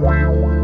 Wow.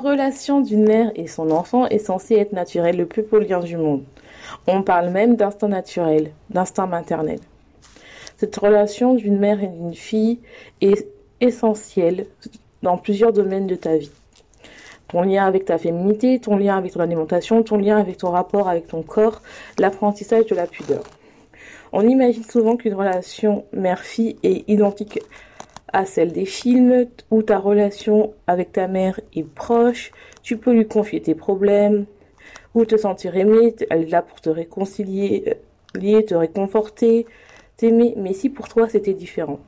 La relation d'une mère et son enfant est censée être naturelle, le plus beau du monde. On parle même d'instinct naturel, d'instinct maternel. Cette relation d'une mère et d'une fille est essentielle dans plusieurs domaines de ta vie. Ton lien avec ta féminité, ton lien avec ton alimentation, ton lien avec ton rapport avec ton corps, l'apprentissage de la pudeur. On imagine souvent qu'une relation mère-fille est identique à celle des films où ta relation avec ta mère est proche, tu peux lui confier tes problèmes, ou te sentir aimé, elle est là pour te réconcilier, euh, te réconforter, t'aimer, mais si pour toi c'était différent.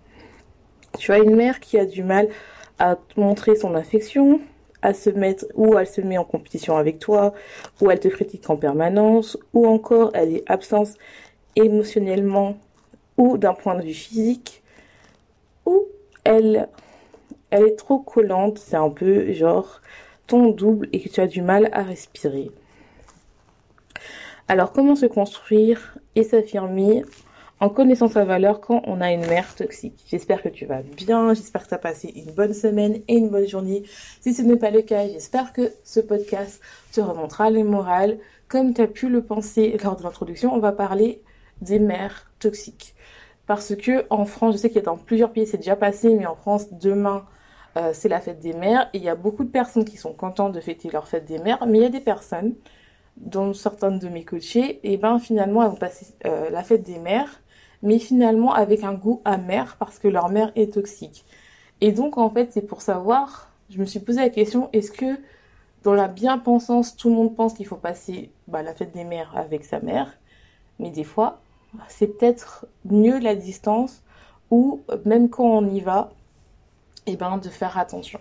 Tu as une mère qui a du mal à te montrer son affection, à se mettre, ou elle se met en compétition avec toi, ou elle te critique en permanence, ou encore elle est absente émotionnellement ou d'un point de vue physique, ou elle, est trop collante, c'est un peu genre ton double et que tu as du mal à respirer. Alors comment se construire et s'affirmer en connaissant sa valeur quand on a une mère toxique? J'espère que tu vas bien, j'espère que tu as passé une bonne semaine et une bonne journée. Si ce n'est pas le cas, j'espère que ce podcast te remontera les morales. Comme tu as pu le penser lors de l'introduction, on va parler des mères toxiques parce que en France, je sais qu'il y a dans plusieurs pays, c'est déjà passé, mais en France, demain, euh, c'est la fête des mères. Et il y a beaucoup de personnes qui sont contentes de fêter leur fête des mères, mais il y a des personnes, dont certaines de mes coachées, et ben finalement, elles vont passer euh, la fête des mères, mais finalement avec un goût amer parce que leur mère est toxique. Et donc, en fait, c'est pour savoir, je me suis posé la question, est-ce que dans la bien-pensance, tout le monde pense qu'il faut passer bah, la fête des mères avec sa mère, mais des fois, c'est peut-être mieux la distance ou même quand on y va, et eh ben de faire attention.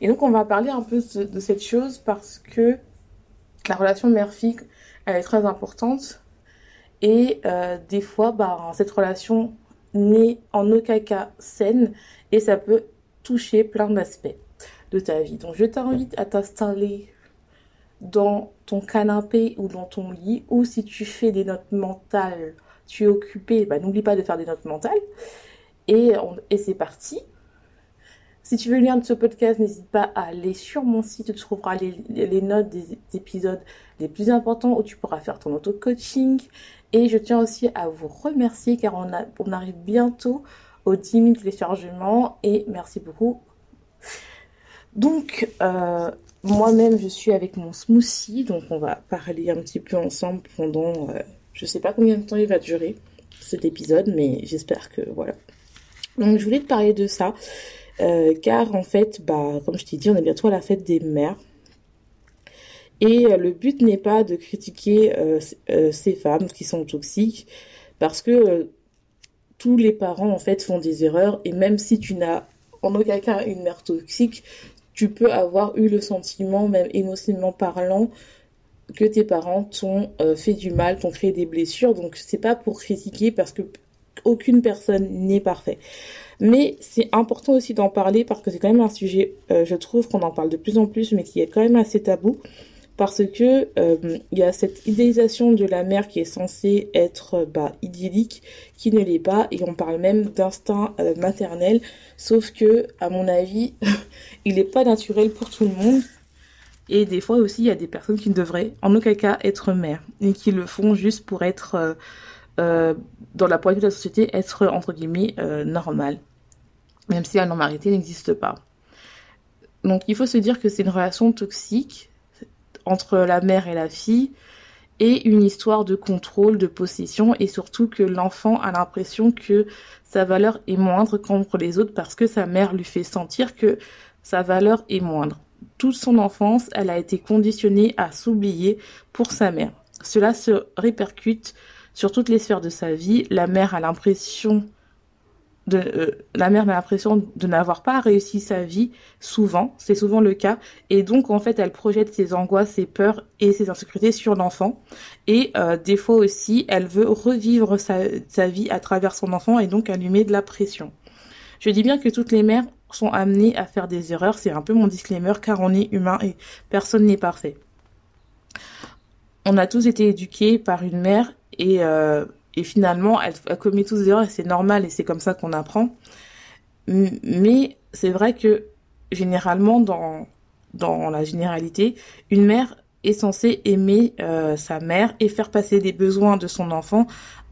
Et donc on va parler un peu de, cette chose parce que la relation mère-fille, elle est très importante. Et euh, des fois, bah, cette relation n'est en aucun cas saine et ça peut toucher plein d'aspects de ta vie. Donc je t'invite à t'installer dans ton canapé ou dans ton lit ou si tu fais des notes mentales tu es occupé, bah, n'oublie pas de faire des notes mentales. Et, c'est parti. Si tu veux lien de ce podcast, n'hésite pas à aller sur mon site, tu trouveras les, notes des épisodes les plus importants où tu pourras faire ton auto-coaching. Et je tiens aussi à vous remercier car on arrive bientôt aux 10 000 téléchargements et merci beaucoup. Donc, euh, moi-même, je suis avec mon smoothie, donc on va parler un petit peu ensemble pendant... Euh, je sais pas combien de temps il va durer cet épisode, mais j'espère que voilà. Donc je voulais te parler de ça, euh, car en fait, bah, comme je t'ai dit, on est bientôt à la fête des mères. Et euh, le but n'est pas de critiquer euh, ces femmes qui sont toxiques, parce que tous les parents en fait font des erreurs, et même si tu n'as en aucun cas une mère toxique, tu peux avoir eu le sentiment, même émotionnellement parlant, que tes parents t'ont euh, fait du mal, t'ont créé des blessures. Donc c'est pas pour critiquer parce que aucune personne n'est parfait. Mais c'est important aussi d'en parler parce que c'est quand même un sujet, euh, je trouve qu'on en parle de plus en plus, mais qui est quand même assez tabou. Parce que euh, y a cette idéalisation de la mère qui est censée être bah, idyllique, qui ne l'est pas, et on parle même d'instinct maternel, sauf que, à mon avis, il n'est pas naturel pour tout le monde. Et des fois aussi, il y a des personnes qui ne devraient en aucun cas être mères et qui le font juste pour être, euh, euh, dans la poignée de la société, être entre guillemets euh, normal. même si la normalité n'existe pas. Donc il faut se dire que c'est une relation toxique entre la mère et la fille et une histoire de contrôle, de possession et surtout que l'enfant a l'impression que sa valeur est moindre qu'entre les autres parce que sa mère lui fait sentir que sa valeur est moindre. Toute son enfance, elle a été conditionnée à s'oublier pour sa mère. Cela se répercute sur toutes les sphères de sa vie. La mère a l'impression de, euh, la mère a l'impression de n'avoir pas réussi sa vie, souvent, c'est souvent le cas, et donc en fait elle projette ses angoisses, ses peurs et ses insécurités sur l'enfant, et euh, des fois aussi elle veut revivre sa, sa vie à travers son enfant et donc allumer de la pression. Je dis bien que toutes les mères sont amenées à faire des erreurs, c'est un peu mon disclaimer car on est humain et personne n'est parfait. On a tous été éduqués par une mère et euh, et finalement, elle, commet tous des erreurs et c'est normal et c'est comme ça qu'on apprend. Mais c'est vrai que généralement, dans, dans la généralité, une mère est censée aimer euh, sa mère et faire passer des besoins de son enfant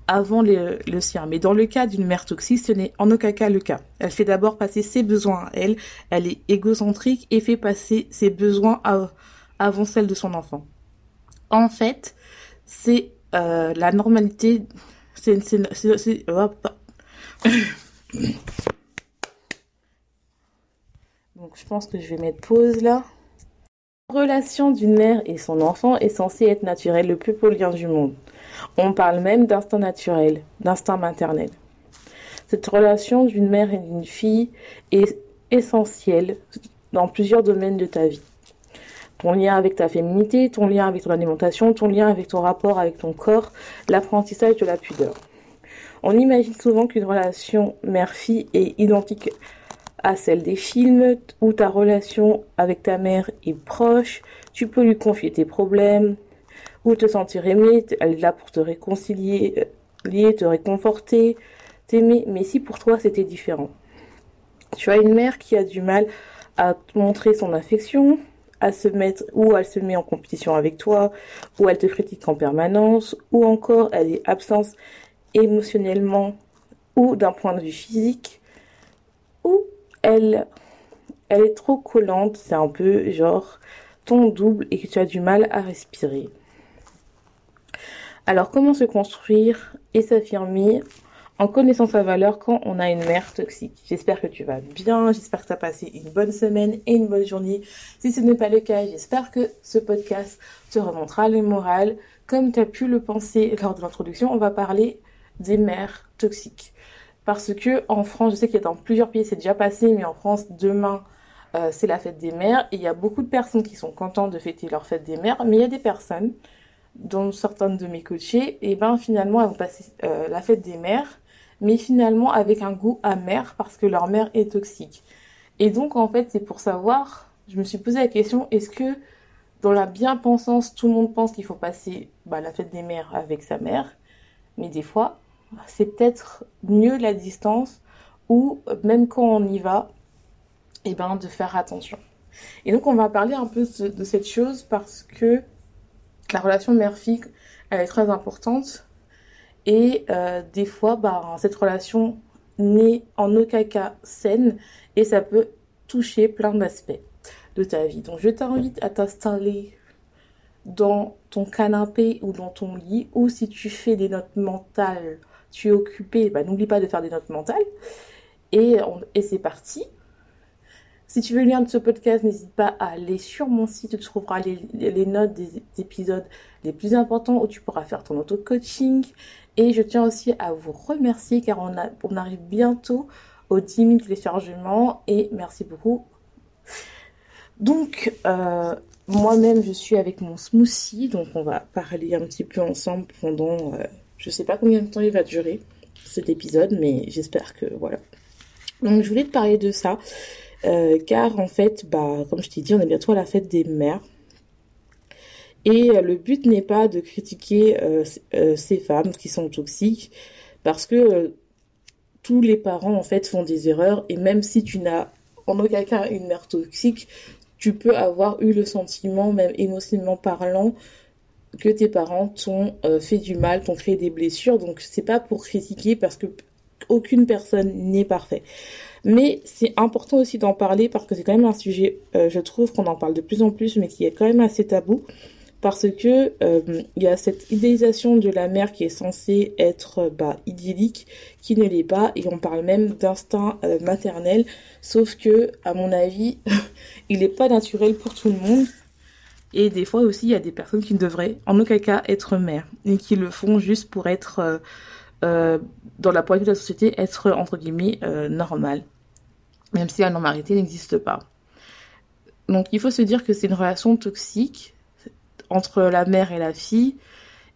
avant le, sien. Mais dans le cas d'une mère toxique, ce n'est en aucun cas le cas. Elle fait d'abord passer ses besoins à elle, elle est égocentrique et fait passer ses besoins avant celle de son enfant. En fait, c'est euh, la normalité c'est donc je pense que je vais mettre pause là la relation d'une mère et son enfant est censée être naturelle le plus polien du monde on parle même d'instinct naturel d'instinct maternel cette relation d'une mère et d'une fille est essentielle dans plusieurs domaines de ta vie ton lien avec ta féminité, ton lien avec ton alimentation, ton lien avec ton rapport avec ton corps, l'apprentissage de la pudeur. On imagine souvent qu'une relation mère-fille est identique à celle des films où ta relation avec ta mère est proche, tu peux lui confier tes problèmes, ou te sentir aimé, elle est là pour te réconcilier, lier, te réconforter, t'aimer, mais si pour toi c'était différent. Tu as une mère qui a du mal à montrer son affection, à se mettre ou elle se met en compétition avec toi, ou elle te critique en permanence, ou encore elle est absente émotionnellement ou d'un point de vue physique, ou elle, elle est trop collante, c'est un peu genre ton double et que tu as du mal à respirer. Alors comment se construire et s'affirmer en connaissant sa valeur quand on a une mère toxique? J'espère que tu vas bien, j'espère que tu as passé une bonne semaine et une bonne journée. Si ce n'est pas le cas, j'espère que ce podcast te remontera le moral. Comme tu as pu le penser lors de l'introduction, on va parler des mères toxiques. Parce que en France, je sais qu'il y a dans plusieurs pays, c'est déjà passé, mais en France, demain, euh, c'est la fête des mères. Et il y a beaucoup de personnes qui sont contentes de fêter leur fête des mères, mais il y a des personnes, dont certaines de mes coachés, et ben finalement, elles vont passer euh, la fête des mères mais finalement avec un goût amer parce que leur mère est toxique. Et donc en fait c'est pour savoir, je me suis posé la question, est-ce que dans la bien-pensance, tout le monde pense qu'il faut passer bah, la fête des mères avec sa mère, mais des fois c'est peut-être mieux la distance ou même quand on y va, et ben de faire attention. Et donc on va parler un peu de cette chose parce que la relation mère-fille, elle est très importante et euh, des fois, bah, cette relation n'est en aucun cas saine et ça peut toucher plein d'aspects de ta vie. Donc je t'invite à t'installer dans ton canapé ou dans ton lit ou si tu fais des notes mentales, tu es occupé, bah, n'oublie pas de faire des notes mentales. Et, et c'est parti. Si tu veux lien de ce podcast, n'hésite pas à aller sur mon site, tu trouveras les, notes des épisodes les plus importants où tu pourras faire ton auto-coaching. Et je tiens aussi à vous remercier car on arrive bientôt aux 10 000 téléchargements et merci beaucoup. Donc, euh, moi-même, je suis avec mon smoothie, donc on va parler un petit peu ensemble pendant, euh, je sais pas combien de temps il va durer cet épisode, mais j'espère que voilà. Donc, je voulais te parler de ça, euh, car en fait, bah, comme je t'ai dit, on est bientôt à la fête des mères. Et euh, le but n'est pas de critiquer euh, ces femmes qui sont toxiques, parce que tous les parents en fait font des erreurs, et même si tu n'as en aucun cas une mère toxique, tu peux avoir eu le sentiment, même émotionnellement parlant, que tes parents t'ont fait du mal, t'ont créé des blessures. Donc c'est pas pour critiquer parce que aucune personne n'est parfait. Mais c'est important aussi d'en parler parce que c'est quand même un sujet, euh, je trouve qu'on en parle de plus en plus, mais qui est quand même assez tabou. Parce que euh, il y a cette idéalisation de la mère qui est censée être bah, idyllique, qui ne l'est pas, et on parle même d'instinct euh, maternel, sauf que, à mon avis, il n'est pas naturel pour tout le monde. Et des fois aussi, il y a des personnes qui ne devraient en aucun cas être mères, et qui le font juste pour être euh, dans la poignée de la société, être entre guillemets euh, normal, même si la normalité n'existe pas. Donc il faut se dire que c'est une relation toxique entre la mère et la fille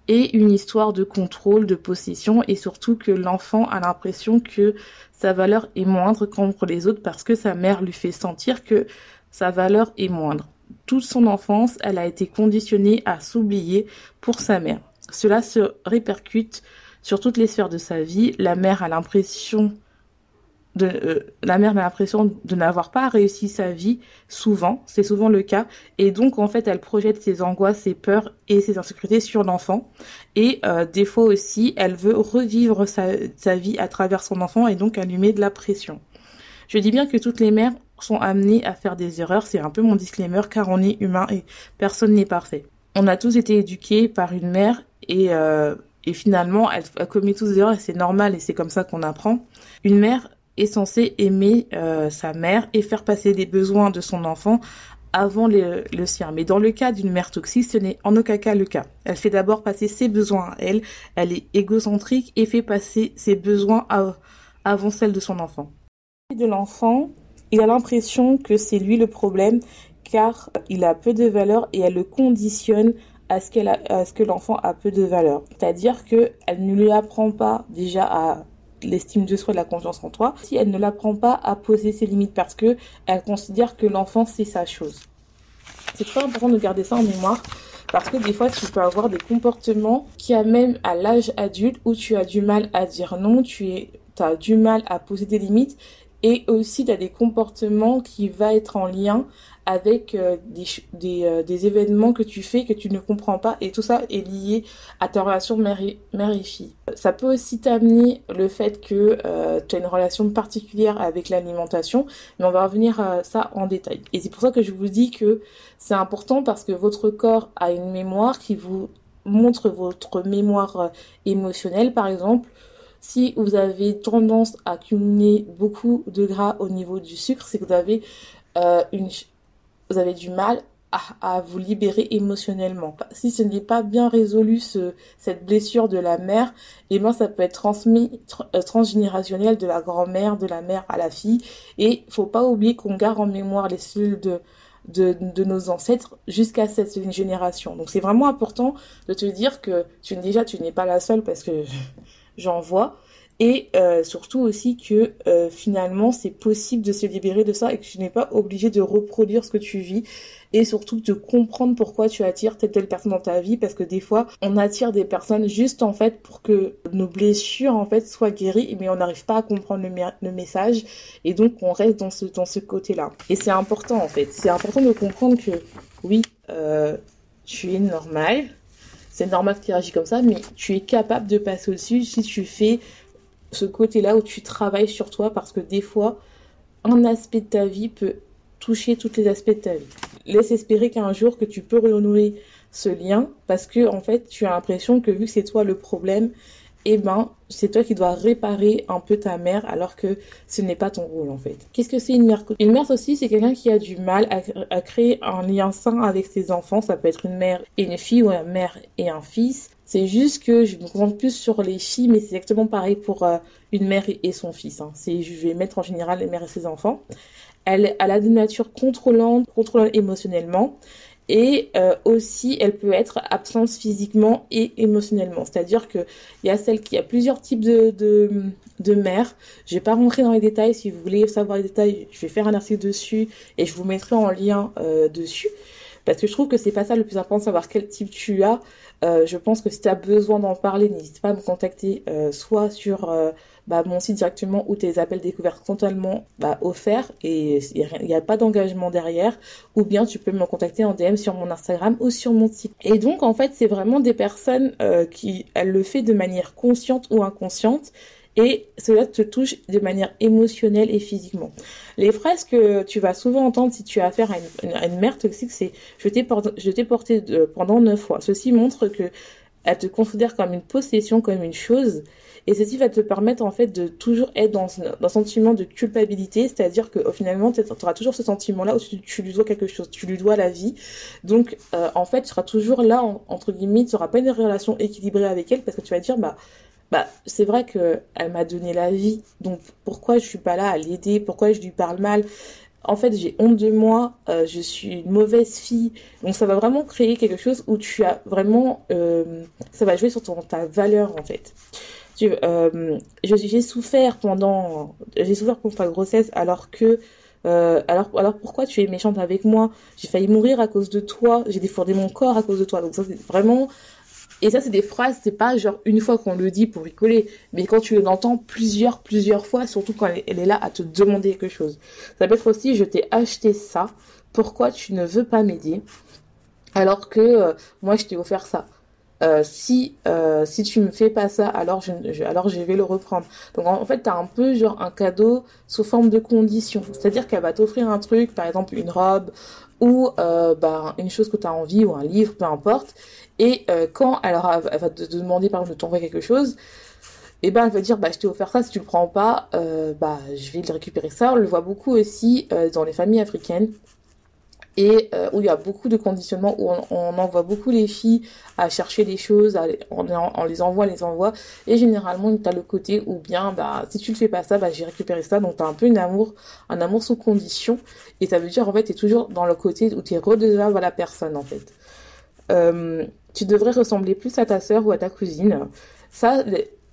et une histoire de contrôle, de possession et surtout que l'enfant a l'impression que sa valeur est moindre qu'entre les autres parce que sa mère lui fait sentir que sa valeur est moindre. Toute son enfance, elle a été conditionnée à s'oublier pour sa mère. Cela se répercute sur toutes les sphères de sa vie. La mère a l'impression de, euh, la mère a l'impression de n'avoir pas réussi sa vie, souvent, c'est souvent le cas, et donc en fait elle projette ses angoisses, ses peurs et ses insécurités sur l'enfant, et euh, des fois aussi elle veut revivre sa, sa vie à travers son enfant et donc met de la pression. Je dis bien que toutes les mères sont amenées à faire des erreurs, c'est un peu mon disclaimer car on est humain et personne n'est parfait. On a tous été éduqués par une mère et euh, et finalement, elle, commet tous des erreurs et c'est normal et c'est comme ça qu'on apprend. Une mère est censée aimer euh, sa mère et faire passer les besoins de son enfant avant le, sien. Mais dans le cas d'une mère toxique, ce n'est en aucun cas le cas. Elle fait d'abord passer ses besoins à elle, elle est égocentrique et fait passer ses besoins avant celles de son enfant. De l'enfant, il a l'impression que c'est lui le problème car il a peu de valeur et elle le conditionne à ce, qu'elle à ce que l'enfant a peu de valeur. C'est-à-dire qu'elle ne lui apprend pas déjà à l'estime de soi, la confiance en toi, si elle ne l'apprend pas à poser ses limites parce que elle considère que l'enfant c'est sa chose. C'est très important de garder ça en mémoire parce que des fois tu peux avoir des comportements qui amènent à l'âge adulte où tu as du mal à dire non, tu es, as du mal à poser des limites et aussi tu as des comportements qui vont être en lien avec euh, des, euh, des, événements que tu fais que tu ne comprends pas et tout ça est lié à ta relation mère et, mère fille. Ça peut aussi t'amener le fait que euh, tu as une relation particulière avec l'alimentation, mais on va revenir à ça en détail. Et c'est pour ça que je vous dis que c'est important parce que votre corps a une mémoire qui vous montre votre mémoire émotionnelle par exemple. Si vous avez tendance à cumuler beaucoup de gras au niveau du sucre, c'est que vous avez une, vous avez du mal à, vous libérer émotionnellement. Si ce n'est pas bien résolu ce, cette blessure de la mère, eh ben ça peut être transmis euh, transgénérationnel de la grand-mère, de la mère à la fille. Et faut pas oublier qu'on garde en mémoire les cellules de de, de, nos ancêtres jusqu'à cette génération. Donc c'est vraiment important de te dire que tu déjà tu n'es pas la seule parce que j'en vois et euh, surtout aussi que euh, finalement c'est possible de se libérer de ça et que tu n'es pas obligé de reproduire ce que tu vis. Et surtout de comprendre pourquoi tu attires telle telle personne dans ta vie parce que des fois on attire des personnes juste en fait pour que nos blessures en fait soient guéries mais on n'arrive pas à comprendre le, le, message. Et donc on reste dans ce dans ce côté là et c'est important en fait. C'est important de comprendre que oui euh, tu es normal. C'est normal que tu réagis comme ça mais tu es capable de passer au-dessus si tu fais ce côté-là où tu travailles sur toi parce que des fois, un aspect de ta vie peut toucher tous les aspects de ta vie. Laisse espérer qu'un jour que tu peux renouer ce lien parce que en fait, tu as l'impression que vu que c'est toi le problème, eh ben, c'est toi qui dois réparer un peu ta mère alors que ce n'est pas ton rôle en fait. Qu'est-ce que c'est une mère Une mère aussi, c'est quelqu'un qui a du mal à, à, créer un lien sain avec ses enfants. Ça peut être une mère et une fille ou une mère et un fils. C'est juste que je me concentre plus sur les filles, mais c'est exactement pareil pour euh, une mère et, son fils. Hein. C'est, je vais mettre en général les mères et ses enfants. Elle, a des natures contrôlantes, contrôlantes émotionnellement. Et euh, aussi, elle peut être absente physiquement et émotionnellement. C'est-à-dire qu'il y a celle qui a plusieurs types de, de, de mères. Je vais pas rentrer dans les détails. Si vous voulez savoir les détails, je vais faire un article dessus et je vous mettrai en lien euh, dessus. Parce que je trouve que c'est pas ça le plus important, savoir quel type tu as. Euh, je pense que si tu as besoin d'en parler, n'hésite pas à me contacter euh, soit sur euh, bah, mon site directement ou tes appels découverts totalement bah, offerts et il n'y a, pas d'engagement derrière ou bien tu peux me contacter en DM sur mon Instagram ou sur mon site. Et donc en fait c'est vraiment des personnes qui elles le fait de manière consciente ou inconsciente et cela te touche de manière émotionnelle et physiquement. Les phrases que tu vas souvent entendre si tu as affaire à une, mère toxique, c'est je t'ai porté, pendant neuf fois. Ceci montre que elle te considère comme une possession, comme une chose, et ceci va te permettre en fait de toujours être dans, un sentiment de culpabilité, c'est-à-dire que finalement tu auras toujours ce sentiment-là où tu, lui dois quelque chose, tu lui dois la vie. Donc euh, en fait tu seras toujours là entre guillemets, tu n'auras pas une relation équilibrée avec elle parce que tu vas dire bah bah c'est vrai que elle m'a donné la vie, donc pourquoi je suis pas là à l'aider, pourquoi je lui parle mal? En fait, j'ai honte de moi, euh, je suis une mauvaise fille. Donc, ça va vraiment créer quelque chose où tu as vraiment, euh, ça va jouer sur ton, ta valeur en fait. Euh, j'ai souffert pendant, j'ai souffert pour ta grossesse alors que, alors, alors pourquoi tu es méchante avec moi? J'ai failli mourir à cause de toi, j'ai défendé mon corps à cause de toi. Donc ça c'est vraiment, et ça c'est des phrases, c'est pas genre une fois qu'on le dit pour rigoler, mais quand tu l'entends plusieurs, plusieurs fois, surtout quand elle, est là à te demander quelque chose. Ça peut être aussi, je t'ai acheté ça, pourquoi tu ne veux pas m'aider alors que euh, moi je t'ai offert ça. Euh, si euh, si tu me fais pas ça alors je, alors je vais le reprendre donc en, fait tu as un peu genre un cadeau sous forme de condition c'est-à-dire qu'elle va t'offrir un truc par exemple une robe ou euh, bah, une chose que tu as envie ou un livre peu importe et quand elle, elle va te demander par exemple de t'envoyer quelque chose eh ben elle va dire bah je t'ai offert ça si tu le prends pas bah je vais le récupérer. Ça on le voit beaucoup aussi dans les familles africaines. Et euh, où il y a beaucoup de conditionnement, où on, envoie beaucoup les filles à chercher des choses, on, les envoie, les envoie, et généralement tu as le côté où bien bah si tu le fais pas ça, bah j'ai récupéré ça, donc tu as un peu une amour, un amour sous condition, et ça veut dire en fait tu es toujours dans le côté où tu es redevable à la personne en fait. Tu devrais ressembler plus à ta sœur ou à ta cousine. Ça,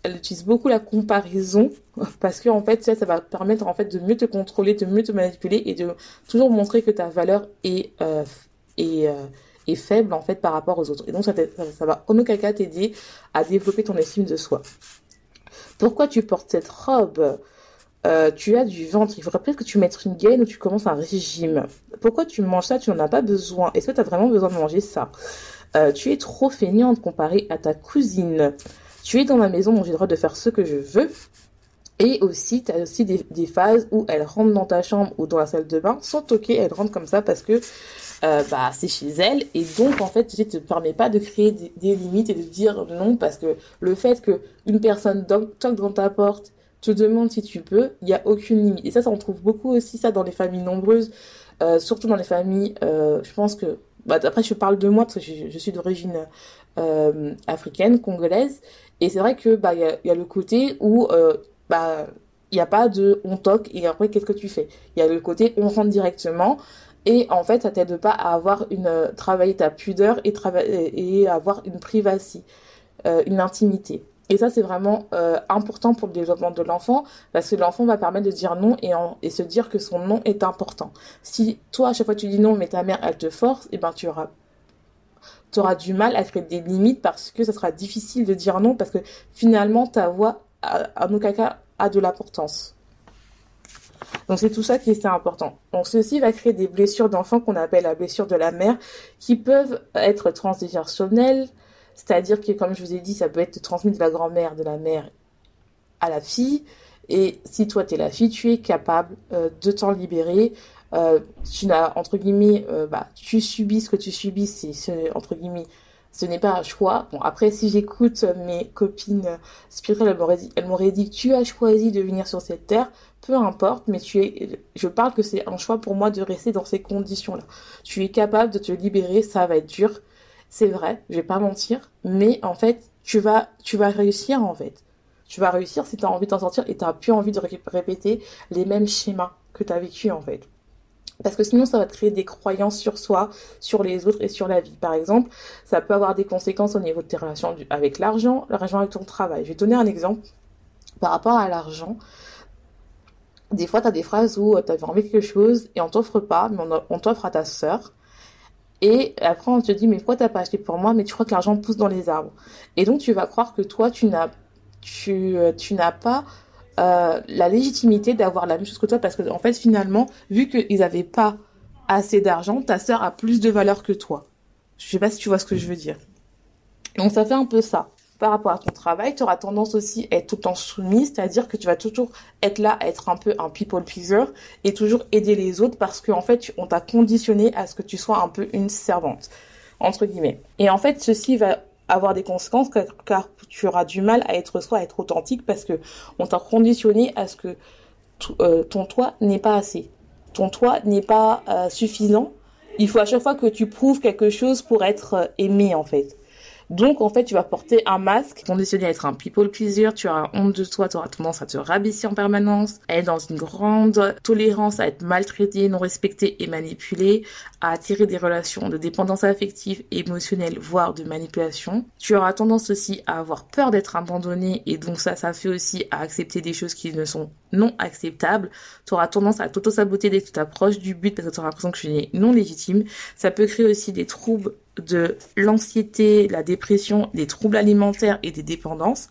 elle utilise beaucoup la comparaison parce que en fait ça, ça va permettre en fait de mieux te contrôler, de mieux te manipuler et de toujours montrer que ta valeur est euh, euh, faible en fait par rapport aux autres. Et donc ça, ça, va en aucun cas t'aider à développer ton estime de soi. Pourquoi tu portes cette robe? Euh, tu as du ventre, il faudrait peut-être que tu mettes une gaine ou tu commences un régime. Pourquoi tu manges ça? Tu n'en as pas besoin. Est-ce que tu as vraiment besoin de manger ça? Euh, Tu es trop feignante comparé à ta cousine. Tu es dans ma maison, donc j'ai le droit de faire ce que je veux. Et aussi, tu as aussi des, phases où elle rentre dans ta chambre ou dans la salle de bain sans toquer, elle rentre comme ça parce que euh, bah, c'est chez elle. Et donc, en fait, tu ne te permets pas de créer des, limites et de dire non parce que le fait qu'une personne toque dans ta porte, te demande si tu peux, il n'y a aucune limite. Et ça, ça, on trouve beaucoup aussi ça dans les familles nombreuses, euh, surtout dans les familles, je pense que, bah, après, je parle de moi parce que je, suis d'origine africaine, congolaise. Et c'est vrai que bah il y, a, le côté où euh, bah il n'y a pas de on toque et après qu'est-ce que tu fais? Il y a le côté on rentre directement et en fait ça t'aide pas à avoir une euh, travailler ta pudeur et travailler et avoir une privacy, euh, une intimité. Et ça, c'est vraiment important pour le développement de l'enfant parce que l'enfant va permettre de dire non et, se dire que son non est important. Si toi, à chaque fois tu dis non, mais ta mère, elle te force, et eh ben tu auras du mal à créer des limites parce que ça sera difficile de dire non parce que finalement ta voix à, nos caca a de l'importance. Donc c'est tout ça qui est important. Donc ceci va créer des blessures d'enfant qu'on appelle la blessure de la mère qui peuvent être transgénérationnelles, c'est-à-dire que comme je vous ai dit, ça peut être transmis de la grand-mère, de la mère à la fille. Et si toi tu es la fille, tu es capable euh, de t'en libérer. Euh, tu n'as entre guillemets euh, bah tu subis ce que tu subis c'est entre guillemets ce n'est pas un choix. Bon après si j'écoute mes copines spirituelles elles m'auraient dit, dit tu as choisi de venir sur cette terre peu importe mais tu es je parle que c'est un choix pour moi de rester dans ces conditions là tu es capable de te libérer ça va être dur c'est vrai je vais pas mentir mais en fait tu vas tu vas réussir en fait tu vas réussir si tu as envie de t'en sortir et tu n'as plus envie de répéter les mêmes schémas que tu as vécu en fait. Parce que sinon, ça va créer des croyances sur soi, sur les autres et sur la vie. Par exemple, ça peut avoir des conséquences au niveau de tes relations avec l'argent, l'argent avec ton travail. Je vais te donner un exemple par rapport à l'argent. Des fois, tu as des phrases où tu as envie quelque chose et on t'offre pas, mais on, t'offre à ta sœur. Et après, on te dit, mais pourquoi t'as pas acheté pour moi Mais tu crois que l'argent pousse dans les arbres? Et donc, tu vas croire que toi, tu n'as, tu, euh, n'as pas euh, la légitimité d'avoir la même chose que toi parce que en fait finalement vu qu'ils n'avaient pas assez d'argent ta sœur a plus de valeur que toi. Je sais pas si tu vois ce que je veux dire. Donc ça fait un peu ça par rapport à ton travail, tu auras tendance aussi à être tout le temps soumise, c'est-à-dire que tu vas toujours être là à être un peu un people pleaser et toujours aider les autres parce qu'en fait, on t'a conditionné à ce que tu sois un peu une servante, entre guillemets. Et en fait, ceci va avoir des conséquences car, tu auras du mal à être soi, à être authentique parce que on t'a conditionné à ce que euh, ton toit n'est pas assez. Ton toit n'est pas euh, suffisant. Il faut à chaque fois que tu prouves quelque chose pour être euh, aimé en fait. Donc, en fait, tu vas porter un masque conditionné à être un people pleaser, tu auras honte de toi, tu auras tendance à te rabaisser en permanence, à être dans une grande tolérance, à être maltraité, non respecté et manipulé, à attirer des relations de dépendance affective, émotionnelle, voire de manipulation. Tu auras tendance aussi à avoir peur d'être abandonné et donc ça, ça fait aussi à accepter des choses qui ne sont non acceptables. Tu auras tendance à t'auto-saboter dès que tu t'approches du but parce que tu auras l'impression que tu es non légitime. Ça peut créer aussi des troubles de l'anxiété, la dépression, des troubles alimentaires et des dépendances.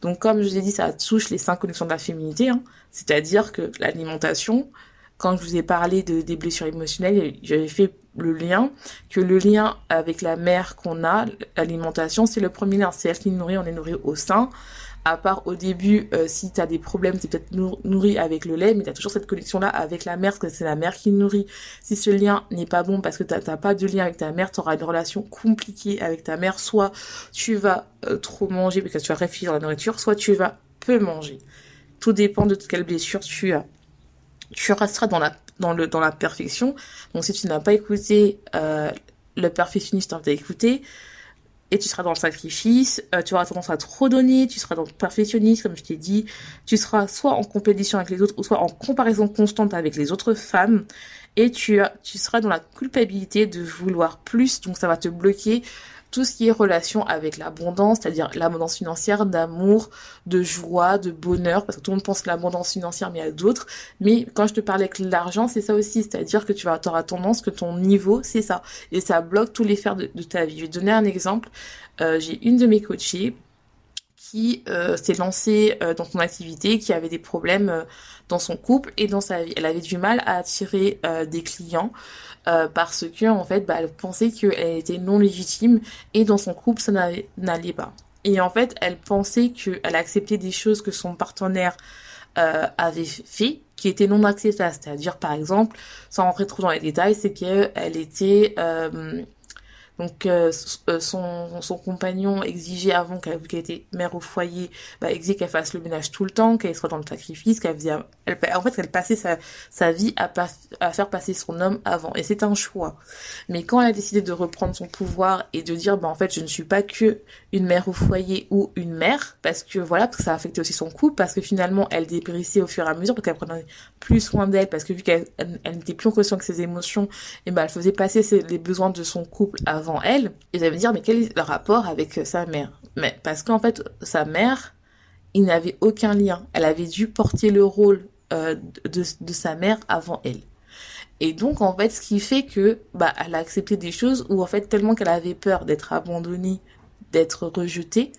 Donc comme je vous ai dit, ça touche les cinq connexions de la féminité, hein. c'est-à-dire que l'alimentation, quand je vous ai parlé de, des blessures émotionnelles, j'avais fait le lien, que le lien avec la mère qu'on a, l'alimentation, c'est le premier lien, c'est elle qui nous nourrit, on est nourri au sein à part au début, euh, si tu as des problèmes, tu es peut-être nourri avec le lait, mais tu as toujours cette connexion-là avec la mère, parce que c'est la mère qui nourrit. Si ce lien n'est pas bon parce que tu n'as pas de lien avec ta mère, tu auras une relation compliquée avec ta mère. Soit tu vas euh, trop manger parce que tu vas réfléchir à la nourriture, soit tu vas peu manger. Tout dépend de quelle blessure tu as. Tu resteras dans la, dans le, dans la perfection. Donc si tu n'as pas écouté euh, le perfectionniste, t'as écouté, et tu seras dans le sacrifice, euh, tu auras tendance à trop donner, tu seras dans le perfectionnisme, comme je t'ai dit, tu seras soit en compétition avec les autres, ou soit en comparaison constante avec les autres femmes, et tu, tu seras dans la culpabilité de vouloir plus, donc ça va te bloquer tout ce qui est relation avec l'abondance, c'est-à-dire l'abondance financière, d'amour, de joie, de bonheur, parce que tout le monde pense l'abondance financière, mais il y a d'autres. Mais quand je te parlais avec l'argent, c'est ça aussi, c'est-à-dire que tu vas, auras tendance que ton niveau, c'est ça. Et ça bloque tous les fers de, ta vie. Je vais te donner un exemple. Euh, j'ai une de mes coachées qui euh, s'est lancée euh, dans son activité, qui avait des problèmes dans son couple et dans sa vie. Elle avait du mal à attirer des clients. Euh, parce que en fait bah, elle pensait qu'elle était non légitime et dans son couple ça n'allait pas. Et en fait elle pensait qu'elle acceptait des choses que son partenaire euh, avait fait qui étaient non acceptables. C'est-à-dire par exemple, sans rentrer trop dans les détails, c'est qu'elle était euh, donc euh, euh, son, son compagnon exigeait avant qu'elle était mère au foyer, bah, exigeait qu'elle fasse le ménage tout le temps, qu'elle soit dans le sacrifice, qu'elle faisait, en fait, elle passait sa, sa vie à, à faire passer son homme avant. Et c'est un choix. Mais quand elle a décidé de reprendre son pouvoir et de dire, bah en fait, je ne suis pas que une mère au foyer ou une mère, parce que voilà, parce que ça affectait aussi son couple, parce que finalement, elle dépérissait au fur et à mesure, parce qu'elle prenait plus soin d'elle, parce que vu qu'elle elle, n'était plus en conscience que ses émotions, et ben elle faisait passer les besoins de son couple avant elle, et ça veut dire, mais quel est le rapport avec sa mère? Mais parce qu'en fait, sa mère, il n'avait aucun lien. Elle avait dû porter le rôle euh, de, de, sa mère avant elle. Et donc, en fait, ce qui fait que, bah, elle a accepté des choses où, en fait, tellement qu'elle avait peur d'être abandonnée, d'être rejetée,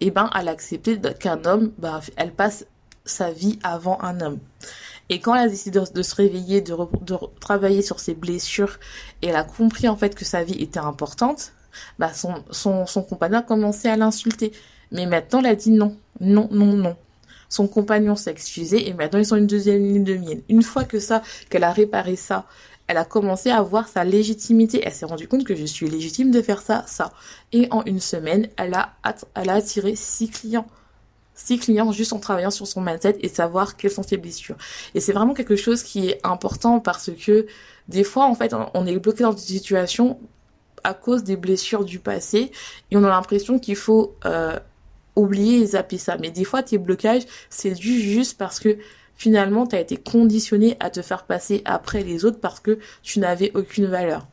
et eh ben, elle a accepté qu'un homme, bah, elle passe sa vie avant un homme. Et quand elle a décidé de, se réveiller, de, travailler sur ses blessures, et elle a compris en fait que sa vie était importante, bah son, son, compagnon a commencé à l'insulter. Mais maintenant, elle a dit non, non, non, non. Son compagnon s'est excusé et maintenant ils sont une deuxième ligne de mienne. Une fois que ça, qu'elle a réparé ça, elle a commencé à voir sa légitimité. Elle s'est rendue compte que je suis légitime de faire ça, ça. Et en une semaine, elle a attiré six clients six clients juste en travaillant sur son mindset et savoir quelles sont ses blessures. Et c'est vraiment quelque chose qui est important parce que des fois, en fait, on est bloqué dans une situation à cause des blessures du passé et on a l'impression qu'il faut euh, oublier et zapper ça. Mais des fois, tes blocages, c'est dû juste parce que finalement, tu as été conditionné à te faire passer après les autres parce que tu n'avais aucune valeur.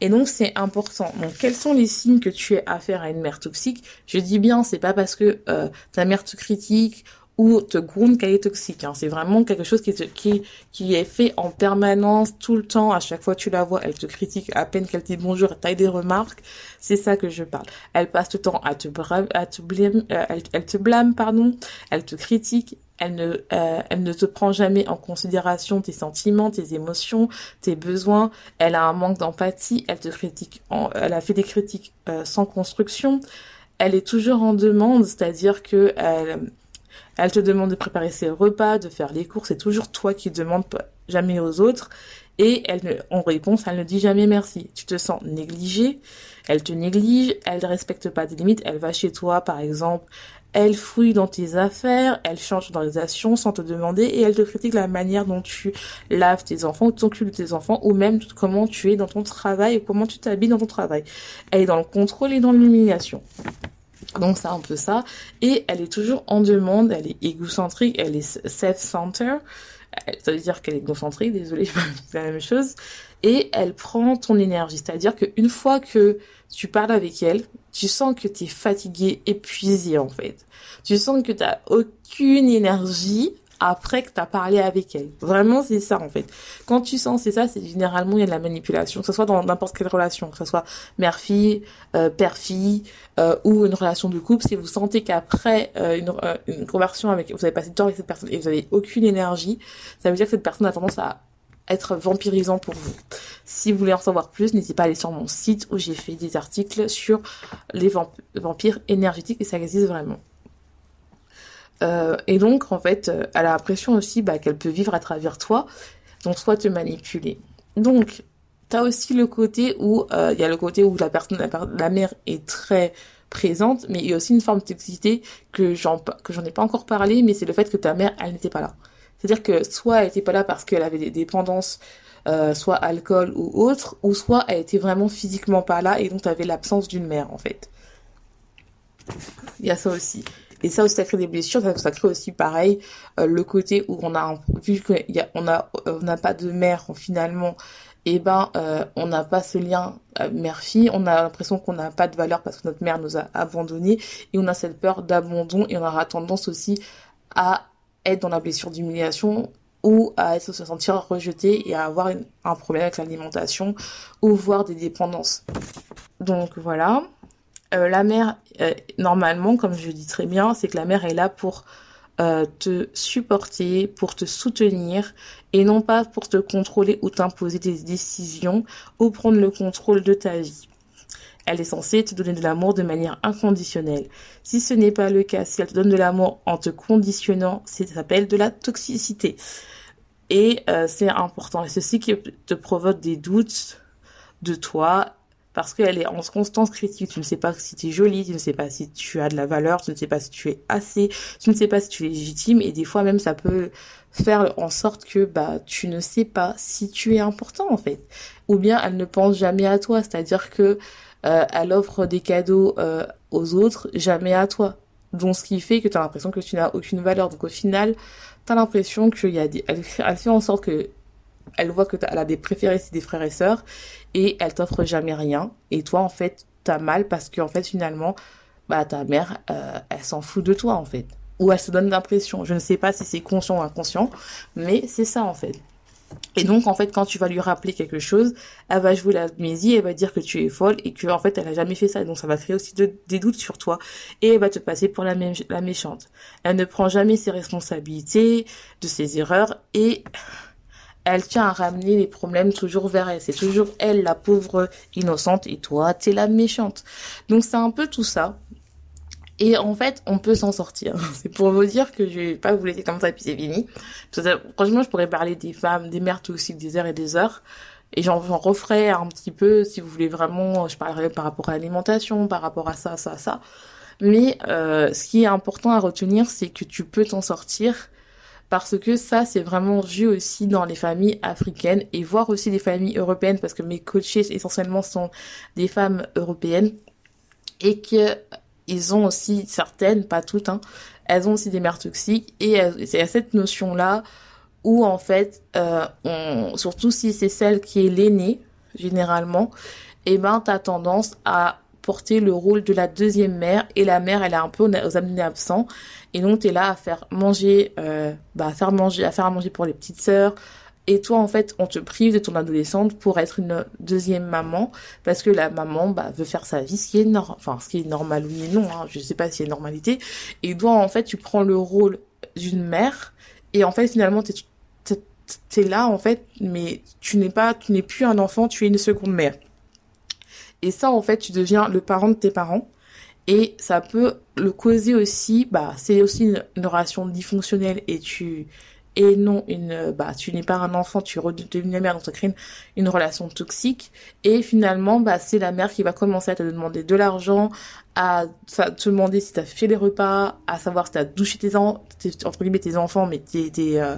Et donc c'est important. Donc quels sont les signes que tu es affaire à une mère toxique? Je dis bien, c'est pas parce que euh, ta mère te critique ou te gronde qu'elle est toxique. Hein. C'est vraiment quelque chose qui, qui est fait en permanence, tout le temps. À chaque fois que tu la vois, elle te critique à peine qu'elle te dit bonjour, taille des remarques. C'est ça que je parle. Elle passe le temps à te, à te blâme, euh, elle, elle te blâme, pardon. Elle te critique, elle ne, euh, elle ne te prend jamais en considération tes sentiments, tes émotions, tes besoins. Elle a un manque d'empathie. Elle te critique. elle a fait des critiques euh, sans construction. elle est toujours en demande, c'est-à-dire que elle, elle te demande de préparer ses repas, de faire les courses, c'est toujours toi qui demandes jamais aux autres. Et elle, en réponse, elle ne dit jamais merci. Tu te sens négligé, elle te néglige, elle ne respecte pas tes limites, elle va chez toi, par exemple, elle fouille dans tes affaires, elle change d'organisation sans te demander et elle te critique la manière dont tu laves tes enfants, ou t'occupes de tes enfants ou même comment tu es dans ton travail et comment tu t'habilles dans ton travail. Elle est dans le contrôle et dans l'humiliation. Donc c'est un peu ça. Et elle est toujours en demande, elle est égocentrique, elle est self-centered. Ça veut dire qu'elle est égocentrique, désolée, c'est la même chose. Et elle prend ton énergie. C'est-à-dire qu'une fois que tu parles avec elle, tu sens que tu es fatigué, épuisé en fait. Tu sens que tu aucune énergie après que tu as parlé avec elle. Vraiment, c'est ça en fait. Quand tu sens c'est ça, c'est généralement il y a de la manipulation, que ce soit dans n'importe quelle relation, que ce soit mère-fille, euh, père-fille euh, ou une relation de couple, si vous sentez qu'après euh, une, euh, une conversion avec vous avez passé du temps avec cette personne et vous avez aucune énergie, ça veut dire que cette personne a tendance à être vampirisant pour vous. Si vous voulez en savoir plus, n'hésitez pas à aller sur mon site où j'ai fait des articles sur les vampires énergétiques et ça existe vraiment. Euh, et donc, en fait, euh, elle a l'impression aussi bah, qu'elle peut vivre à travers toi, donc soit te manipuler. Donc, t'as aussi le côté où euh, il y a le côté où la personne, la, mère est très présente, mais il y a aussi une forme de toxicité que j'en ai pas encore parlé, mais c'est le fait que ta mère, elle n'était pas là. C'est-à-dire que soit elle était pas là parce qu'elle avait des dépendances, euh, soit alcool ou autre, ou soit elle était vraiment physiquement pas là et donc tu avais l'absence d'une mère en fait. Il y a ça aussi. Et ça aussi, ça crée des blessures, ça, crée aussi pareil euh, le côté où on a vu qu'on a euh, on n'a pas de mère finalement, eh ben euh, on n'a pas ce lien mère-fille, on a l'impression qu'on n'a pas de valeur parce que notre mère nous a abandonnés et on a cette peur d'abandon et on aura tendance aussi à être dans la blessure d'humiliation ou à se sentir rejeté et à avoir un problème avec l'alimentation ou voir des dépendances. Donc voilà. Euh, la mère, euh, normalement, comme je dis très bien, c'est que la mère est là pour euh, te supporter, pour te soutenir et non pas pour te contrôler ou t'imposer des décisions ou prendre le contrôle de ta vie. Elle est censée te donner de l'amour de manière inconditionnelle. Si ce n'est pas le cas, si elle te donne de l'amour en te conditionnant, ça s'appelle de la toxicité. Et c'est important. Et ceci qui te provoque des doutes de toi parce qu'elle est en constante critique. Tu ne sais pas si tu es jolie, tu ne sais pas si tu as de la valeur, tu ne sais pas si tu es assez, tu ne sais pas si tu es légitime et des fois même ça peut faire en sorte que bah tu ne sais pas si tu es important en fait. Ou bien elle ne pense jamais à toi, c'est-à-dire que euh, elle offre des cadeaux euh, aux autres, jamais à toi. Donc ce qui fait que tu as l'impression que tu n'as aucune valeur. Donc au final, tu as l'impression qu'il y a elle fait en sorte que elle voit que elle a des préférés, c'est des frères et sœurs, et elle t'offre jamais rien. Et toi, en fait, t'as mal parce qu'en fait, finalement, bah, ta mère, euh, elle s'en fout de toi, en fait. Ou elle se donne l'impression. Je ne sais pas si c'est conscient ou inconscient, mais c'est ça, en fait. Et donc, en fait, quand tu vas lui rappeler quelque chose, elle va jouer l'amnésie, elle va dire que tu es folle et que, en fait, elle a jamais fait ça. Donc, ça va créer aussi des doutes sur toi et elle va te passer pour la, la méchante. Elle ne prend jamais ses responsabilités de ses erreurs et elle tient à ramener les problèmes toujours vers elle. C'est toujours elle, la pauvre innocente, et toi, t'es la méchante. Donc c'est un peu tout ça. Et en fait, on peut s'en sortir. C'est pour vous dire que je vais pas vous laisser comme ça puis c'est fini. franchement, je pourrais parler des femmes, des mères toxiques des heures et des heures. Et j'en referai un petit peu si vous voulez vraiment. Je parlerai par rapport à l'alimentation, par rapport à ça, ça, ça. Mais euh, ce qui est important à retenir, c'est que tu peux t'en sortir parce que ça c'est vraiment vu aussi dans les familles africaines et voir aussi des familles européennes parce que mes coachés essentiellement sont des femmes européennes. Et que ils ont aussi certaines, pas toutes, hein, elles ont aussi des mères toxiques. Et c'est à cette notion là où en fait, euh, on, surtout si c'est celle qui est l'aînée généralement, et eh ben t'as tendance à porter le rôle de la deuxième mère et la mère elle est un peu aux amenés absents et donc tu es là à faire manger euh, bah à faire manger à faire à manger pour les petites sœurs et toi en fait on te prive de ton adolescente pour être une deuxième maman parce que la maman bah veut faire sa vie ce qui est normal enfin ce qui est normal oui et non hein, je sais pas si c'est normalité et toi en fait tu prends le rôle d'une mère et en fait finalement tu es là en fait mais tu n'es pas tu n'es plus un enfant tu es une seconde mère et ça, en fait, tu deviens le parent de tes parents. Et ça peut le causer aussi, bah, c'est aussi une, une relation dysfonctionnelle et tu, et non une bah tu n'es pas un enfant tu redeviens la mère donc ça crée une, relation toxique et finalement bah c'est la mère qui va commencer à te demander de l'argent à te demander si tu as fait les repas à savoir si tu as douché tes, en, entre guillemets tes enfants mais tes tes, euh,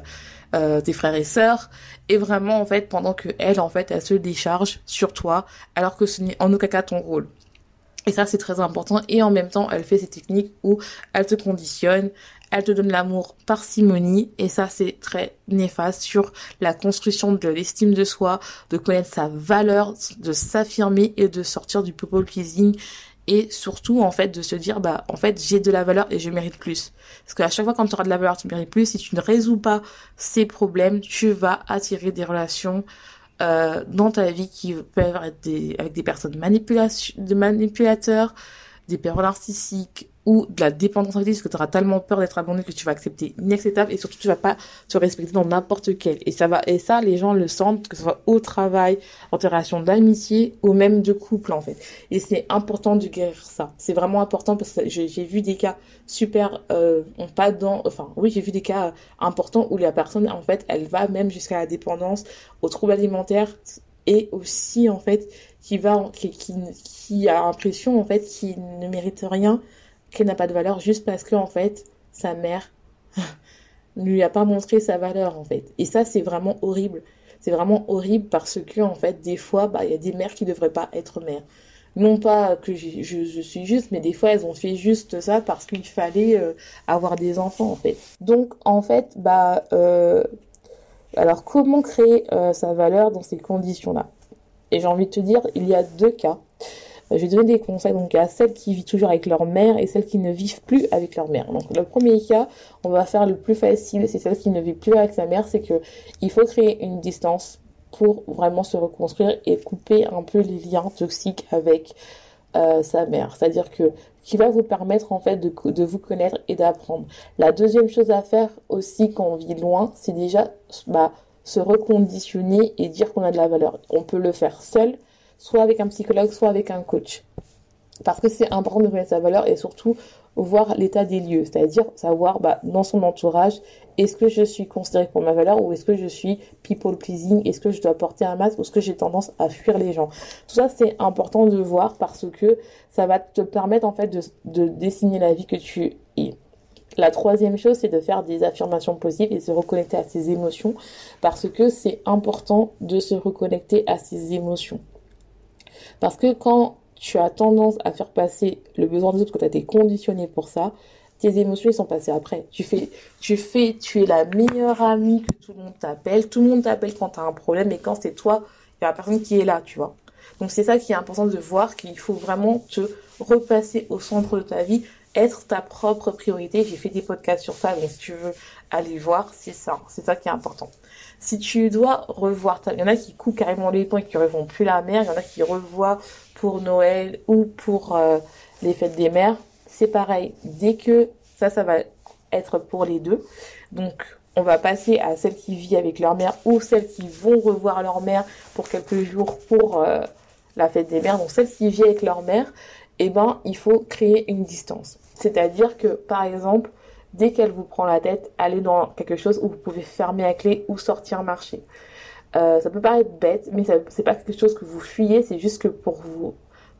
euh, tes frères et sœurs. Et vraiment en fait pendant que elle en fait elle se décharge sur toi alors que ce n'est en aucun cas ton rôle. Et ça, c'est très important. Et en même temps, elle fait ces techniques où elle te conditionne, elle te donne l'amour parcimonie et ça c'est très néfaste sur la construction de l'estime de soi, de connaître sa valeur, de s'affirmer et de sortir du people pleasing et surtout en fait de se dire bah en fait j'ai de la valeur et je mérite plus. Parce qu'à chaque fois quand tu auras de la valeur tu mérites plus. Si tu ne résous pas ces problèmes tu vas attirer des relations euh, dans ta vie qui peuvent être des, avec des personnes manipulation, de manipulateurs des peurs narcissiques ou de la dépendance affective parce que tu auras tellement peur d'être abandonné que tu vas accepter inacceptable et surtout tu vas pas te respecter dans n'importe quel. Et ça va et ça les gens le sentent que ce soit au travail en relation d'amitié ou même de couple en fait. Et c'est important de guérir ça. C'est vraiment important parce que j'ai vu des cas super euh, pas dans enfin oui j'ai vu des cas importants où la personne en fait elle va même jusqu'à la dépendance aux troubles alimentaires et aussi en fait qui va qui, qui, qui a l'impression en fait qu'il ne mérite rien qu'elle n'a pas de valeur juste parce que en fait sa mère ne lui a pas montré sa valeur en fait. Et ça c'est vraiment horrible. C'est vraiment horrible parce que en fait des fois bah il y a des mères qui devraient pas être mères. Non pas que je, suis juste mais des fois elles ont fait juste ça parce qu'il fallait euh, avoir des enfants en fait. Donc en fait bah euh, alors comment créer euh, sa valeur dans ces conditions là et j'ai envie de te dire il y a deux cas euh, je vais donner des conseils donc à celles qui vivent toujours avec leur mère et celles qui ne vivent plus avec leur mère. Donc le premier cas, on va faire le plus facile, c'est celle qui ne vit plus avec sa mère, c'est que il faut créer une distance pour vraiment se reconstruire et couper un peu les liens toxiques avec euh, sa mère. C'est-à-dire que qui va vous permettre en fait de, vous connaître et d'apprendre. La deuxième chose à faire aussi quand on vit loin, c'est déjà bah, se reconditionner et dire qu'on a de la valeur. On peut le faire seul, soit avec un psychologue, soit avec un coach. Parce que c'est important de connaître sa valeur et surtout voir l'état des lieux, c'est-à-dire savoir bah, dans son entourage, est-ce que je suis considérée pour ma valeur ou est-ce que je suis people pleasing, est-ce que je dois porter un masque ou est-ce que j'ai tendance à fuir les gens? Tout ça c'est important de voir parce que ça va te permettre en fait de, de dessiner la vie que tu es. La troisième chose, c'est de faire des affirmations positives et se reconnecter à ses émotions parce que c'est important de se reconnecter à ses émotions. Parce que quand tu as tendance à faire passer le besoin des autres, que tu as été conditionné pour ça, tes émotions sont passées après. Tu fais, tu fais, tu es la meilleure amie que tout le monde t'appelle. Tout le monde t'appelle quand tu as un problème et quand c'est toi, il y a la personne qui est là, tu vois. Donc c'est ça qui est important de voir qu'il faut vraiment te repasser au centre de ta vie, être ta propre priorité. J'ai fait des podcasts sur ça, donc si tu veux aller voir, c'est ça, c'est ça qui est important si tu dois revoir, il y en a qui coupent carrément les ponts et qui ne revont plus la mer, il y en a qui revoient pour Noël ou pour euh, les fêtes des mères, c'est pareil. Dès que ça, ça va être pour les deux. Donc, on va passer à celles qui vivent avec leur mère ou celles qui vont revoir leur mère pour quelques jours pour euh, la fête des mères. Donc, celles qui vivent avec leur mère, eh ben, il faut créer une distance. C'est-à-dire que, par exemple, dès qu'elle vous prend la tête, allez dans quelque chose où vous pouvez fermer la clé ou sortir marcher. Euh, ça peut paraître bête, mais c'est pas quelque chose que vous fuyez, c'est juste que pour vous,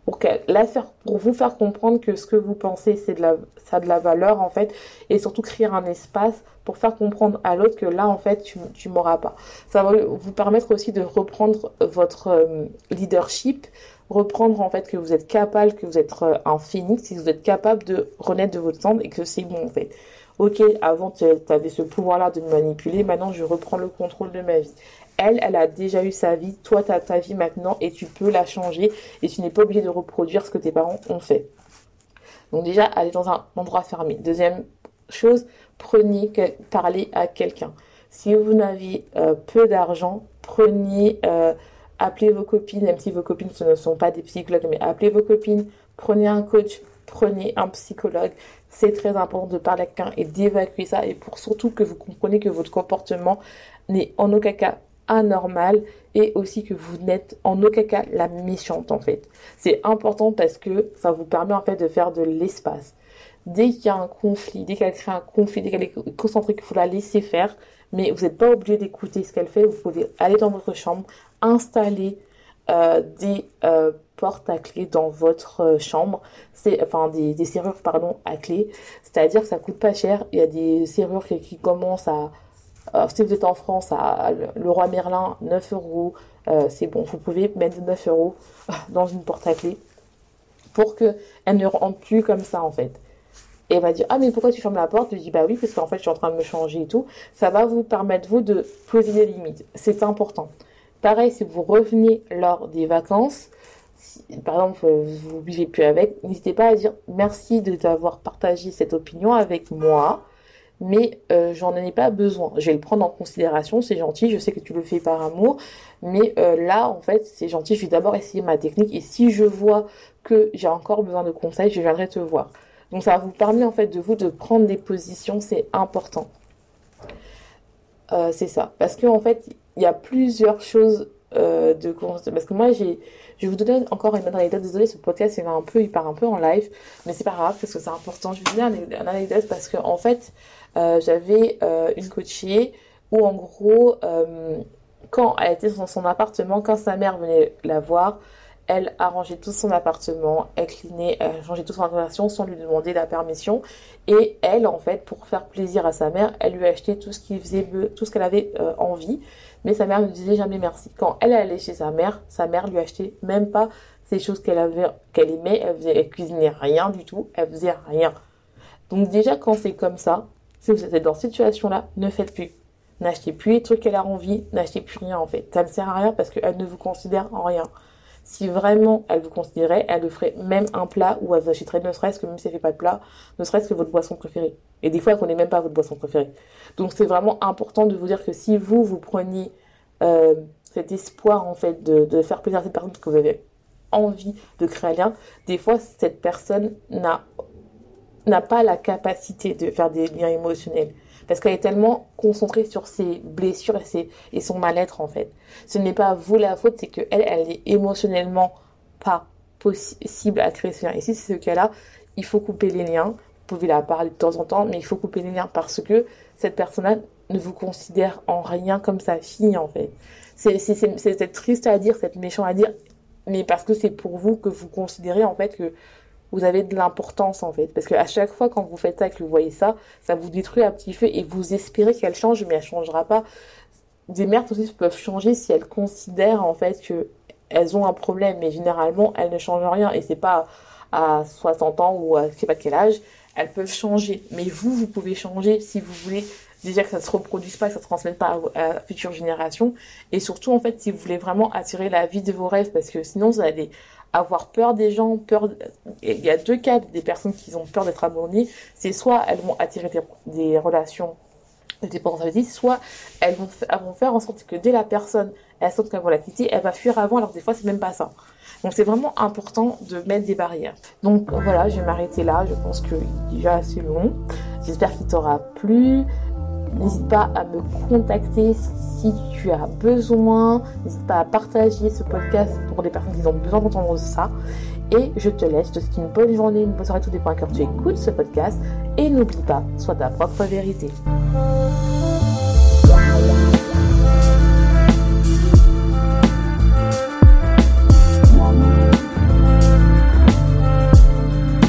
pour la faire, pour vous faire comprendre que ce que vous pensez, c'est de la, ça a de la valeur en fait, et surtout créer un espace pour faire comprendre à l'autre que là en fait tu, m'auras pas. Ça va vous permettre aussi de reprendre votre euh, leadership, reprendre en fait que vous êtes capable, que vous êtes euh, un phénix, que vous êtes capable de renaître de votre cendre et que c'est bon en fait ok, avant tu avais ce pouvoir-là de me manipuler, maintenant je reprends le contrôle de ma vie. Elle, elle a déjà eu sa vie, toi tu as ta vie maintenant et tu peux la changer et tu n'es pas obligé de reproduire ce que tes parents ont fait. Donc déjà, aller dans un endroit fermé. Deuxième chose, prenez, parler à quelqu'un. Si vous n'avez euh, peu d'argent, prenez, euh, appelez vos copines, même si vos copines ce ne sont pas des psychologues, mais appelez vos copines, prenez un coach, prenez un psychologue. C'est très important de parler à quelqu'un et d'évacuer ça et pour surtout que vous compreniez que votre comportement n'est en aucun cas anormal et aussi que vous n'êtes en aucun cas la méchante en fait. C'est important parce que ça vous permet en fait de faire de l'espace. Dès qu'il y a un conflit, dès qu'elle crée un conflit, dès qu'elle est concentrée, qu'il faut la laisser faire, mais vous n'êtes pas obligé d'écouter ce qu'elle fait, vous pouvez aller dans votre chambre, installer euh, des euh, portes à clé dans votre euh, chambre, c'est enfin des, serrures pardon à clé, c'est-à-dire que ça coûte pas cher. Il y a des serrures qui, commencent à si vous êtes en France, à le roi Merlin, 9 euros, c'est bon, vous pouvez mettre 9 euros dans une porte à clé pour que elle ne rentre plus comme ça en fait. Et elle va dire ah mais pourquoi tu fermes la porte? Je dis bah oui parce qu'en fait je suis en train de me changer et tout. Ça va vous permettre vous de poser des limites. C'est important. Pareil, si vous revenez lors des vacances, par exemple, vous ne vivez plus avec, n'hésitez pas à dire merci de t'avoir partagé cette opinion avec moi, mais euh, j'en ai pas besoin. Je vais le prendre en considération, c'est gentil, je sais que tu le fais par amour, mais euh, là, en fait, c'est gentil, je vais d'abord essayer ma technique, et si je vois que j'ai encore besoin de conseils, je viendrai te voir. Donc ça va vous permettre en fait de vous de prendre des positions, c'est important. Euh, c'est ça. Parce qu'en en fait, il y a plusieurs choses euh, de parce que moi j'ai je vais vous donner encore une anecdote. Désolée ce podcast il un peu il part un peu en live mais c'est pas grave parce que c'est important. Je vais vous donner une anecdote parce que en fait euh, j'avais euh, une coachée où en gros euh, quand elle était dans son appartement quand sa mère venait la voir elle a rangé tout son appartement, elle clinait, elle son organisation sans lui demander la permission. Et elle, en fait, pour faire plaisir à sa mère, elle lui a acheté tout ce qui faisait, tout ce qu'elle avait envie mais sa mère ne disait jamais merci. Quand elle allait chez sa mère, sa mère lui achetait même pas ces choses qu'elle avait, qu'elle aimait, elle faisait, elle cuisinait rien du tout, elle faisait rien. Donc déjà quand c'est comme ça, si vous êtes dans cette situation-là, ne faites plus. N'achetez plus les trucs qu'elle a envie, n'achetez plus rien en fait. Ça ne sert à rien parce qu'elle ne vous considère en rien. Si vraiment elle vous considérait, elle le ferait même un plat ou elle vous achèterait ne serait-ce que même si elle fait pas de plat, ne serait-ce que votre boisson préférée. Et des fois, elle connaît même pas votre boisson préférée. Donc c'est vraiment important de vous dire que si vous, vous preniez euh, cet espoir en fait de, faire plaisir à cette personne parce que vous avez envie de créer un lien, des fois cette personne n'a pas la capacité de faire des liens émotionnels parce qu'elle est tellement concentrée sur ses blessures et, ses, et son mal-être en fait. Ce n'est pas vous la faute, c'est que elle, elle est émotionnellement pas possible à créer ce lien. Et si c'est ce cas-là, il faut couper les liens. Vous pouvez la parler de temps en temps, mais il faut couper les liens parce que cette personne-là ne vous considère en rien comme sa fille en fait. C'est triste à dire, c'est méchant à dire, mais parce que c'est pour vous que vous considérez en fait que vous avez de l'importance en fait. Parce qu'à chaque fois quand vous faites ça et que vous voyez ça, ça vous détruit un petit feu et vous espérez qu'elle change, mais elle changera pas. Des mères aussi peuvent changer si elles considèrent en fait que elles ont un problème, mais généralement elles ne changent rien et c'est pas à 60 ans ou à je sais pas quel âge, elles peuvent changer. Mais vous, vous pouvez changer si vous voulez déjà que ça se reproduise pas, que ça se transmette pas à, la future génération. Et surtout, en fait, si vous voulez vraiment attirer la vie de vos rêves, parce que sinon, vous allez avoir peur des gens, peur. Il y a deux cas des personnes qui ont peur d'être abandonnées. C'est soit elles vont attirer des, relations de dépendance soit elles vont, vont, faire en sorte que dès la personne, elle sent qu'elle va la quitter, elle va fuir avant, alors des fois, c'est même pas ça. Donc c'est vraiment important de mettre des barrières. Donc voilà, je vais m'arrêter là. Je pense que déjà assez long. J'espère qu'il t'aura plu. N'hésite pas à me contacter si tu as besoin. N'hésite pas à partager ce podcast pour des personnes qui ont besoin d'entendre ça. Et je te laisse. Je te souhaite une bonne journée, une bonne soirée, tout dépend à quand tu écoutes ce podcast. Et n'oublie pas, sois ta propre vérité.